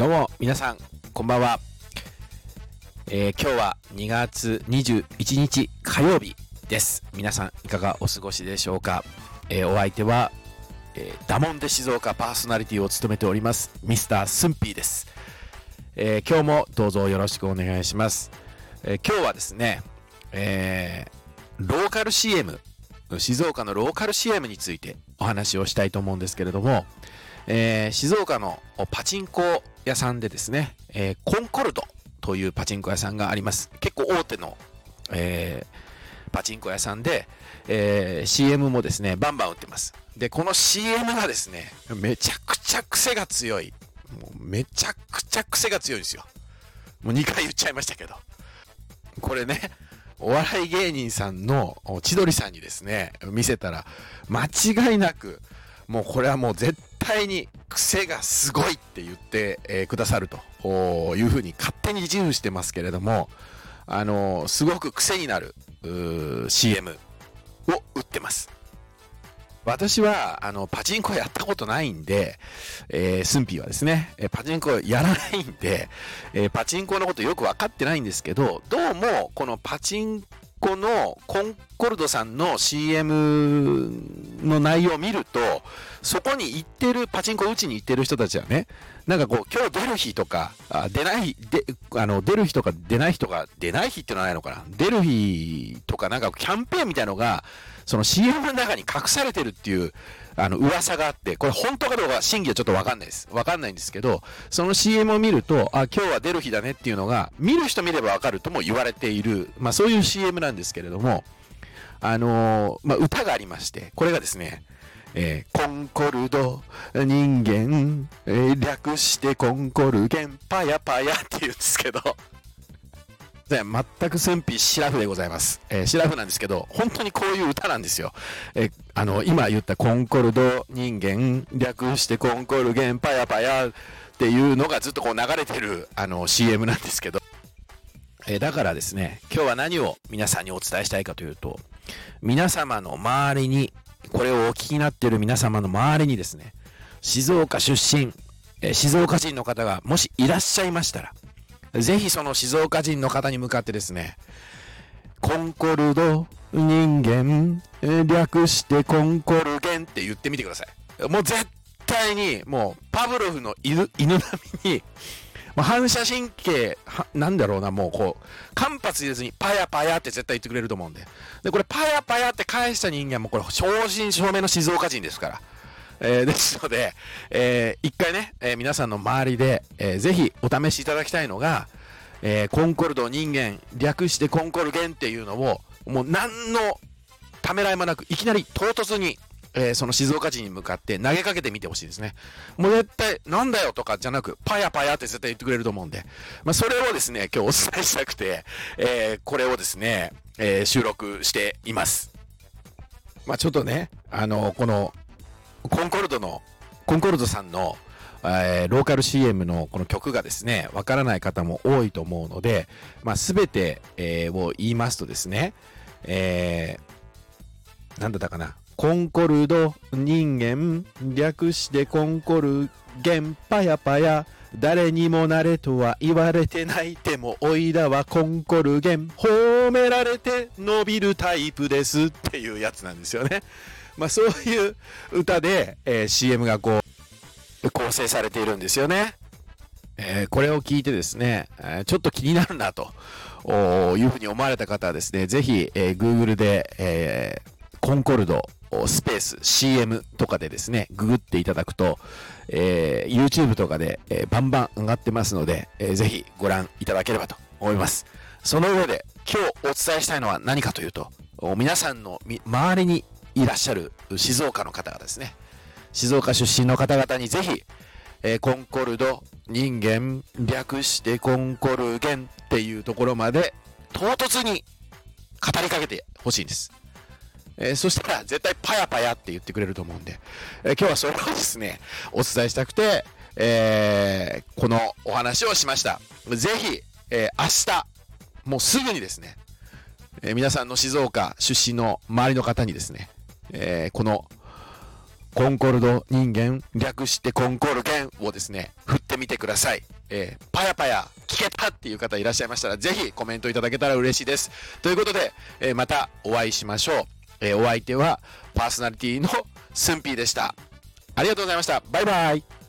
どうも、皆さん、こんばんは。えー、今日は2月21日火曜日です。皆さん、いかがお過ごしでしょうか？えー、お相手は、えー、ダモンデ静岡パーソナリティを務めております、ミスタースンピーです。え今日もどうぞよろしくお願いします。え今日はですね、えローカル CM、静岡のローカル CM についてお話をしたいと思うんですけれども、えー、静岡のパチンコ屋さんでですね、えー、コンコルドというパチンコ屋さんがあります。結構大手の、えー、パチンコ屋さんで、えー、CM もですね、バンバン売ってます。で、この CM がですね、めちゃくちゃ癖が強い。もうめちゃくちゃ癖が強いんですよ。もう2回言っちゃいましたけど。これね、お笑い芸人さんの千鳥さんにですね、見せたら、間違いなく、もうこれはもう絶対に癖がすごいって言って、えー、くださるというふうに勝手に自由してますけれども、あのー、すごく癖になる CM を売ってます。私は、あの、パチンコやったことないんで、えー、スンピーはですね、えパチンコやらないんで、えー、パチンコのことよくわかってないんですけど、どうも、このパチンこのコンコルドさんの CM の内容を見ると、そこに行ってる、パチンコ打ちに行ってる人たちはね、なんかこう、今日出る日とか、あ出ない、で、あの、出る日とか出ない日とか、出ない日ってのはないのかな出る日とか、なんかキャンペーンみたいのが、その CM の中に隠されてるっていう、あの、噂があって、これ本当かどうか真偽はちょっとわかんないです。わかんないんですけど、その CM を見ると、あ、今日は出る日だねっていうのが、見る人見ればわかるとも言われている、まあそういう CM なんですけれども、あのー、まあ歌がありまして、これがですね、えー、コンコルド人間、えー、略してコンコルゲンパヤパヤって言うんですけど全く寸否シラフでございます。えー、シラフなんですけど、本当にこういう歌なんですよ。えー、あの、今言ったコンコルド人間、略してコンコルゲンパヤパヤっていうのがずっとこう流れてる、あの、CM なんですけど、えー、だからですね、今日は何を皆さんにお伝えしたいかというと、皆様の周りに、これをお聞きになっている皆様の周りにですね、静岡出身、え静岡人の方がもしいらっしゃいましたら、ぜひその静岡人の方に向かってですね、コンコルド人間、略してコンコルゲンって言ってみてください。もう絶対に、もうパブロフの犬並みに、反射神経、なんだろうな、もうこう、間髪入れずにパヤパヤって絶対言ってくれると思うんで。で、これパヤパヤって返した人間もこれ、正真正銘の静岡人ですから。えー、ですので、えー、一回ね、えー、皆さんの周りで、えー、ぜひお試しいただきたいのが、えー、コンコルド人間、略してコンコルゲンっていうのを、もう何のためらいもなく、いきなり唐突に、えー、その静岡人に向かって投げかけてみてほしいですね。もう絶対、なんだよとかじゃなく、パヤパヤって絶対言ってくれると思うんで、まあ、それをですね、今日お伝えしたくて、えー、これをですね、えー、収録しています。まあ、ちょっとね、あの、この、コンコルドの、コンコルドさんの、えー、ローカル CM のこの曲がですね、わからない方も多いと思うので、まあ、すべて、えー、を言いますとですね、えー、なんだったかな？コンコルド人間、略してコンコルゲンパヤパヤ、誰にもなれとは言われてないても、おいらはコンコルゲン、褒められて伸びるタイプですっていうやつなんですよね。まあ、そういう歌で、えー、CM がこう、構成されているんですよね。えー、これを聞いてですね、えー、ちょっと気になるなというふうに思われた方はですね、ぜひ、えー、Google で、えー、コンコルドスペース CM とかでですね、ググっていただくと、えー、YouTube とかで、えー、バンバン上がってますので、えー、ぜひご覧いただければと思います。その上で今日お伝えしたいのは何かというと、皆さんの周りにいらっしゃる静岡の方々ですね。静岡出身の方々にぜひ、えー、コンコルド人間略してコンコルゲンっていうところまで唐突に語りかけてほしいんです。えー、そしたら絶対パヤパヤって言ってくれると思うんで、えー、今日はそれをですね、お伝えしたくて、えー、このお話をしました。ぜひ、え明日、もうすぐにですね、え皆さんの静岡出身の周りの方にですね、えー、このコンコルド人間、略してコンコルゲンをですね、振ってみてください。えー、パヤパヤ聞けたっていう方いらっしゃいましたら、ぜひコメントいただけたら嬉しいです。ということで、えー、またお会いしましょう。えー、お相手はパーソナリティのスンピーでした。ありがとうございました。バイバイ。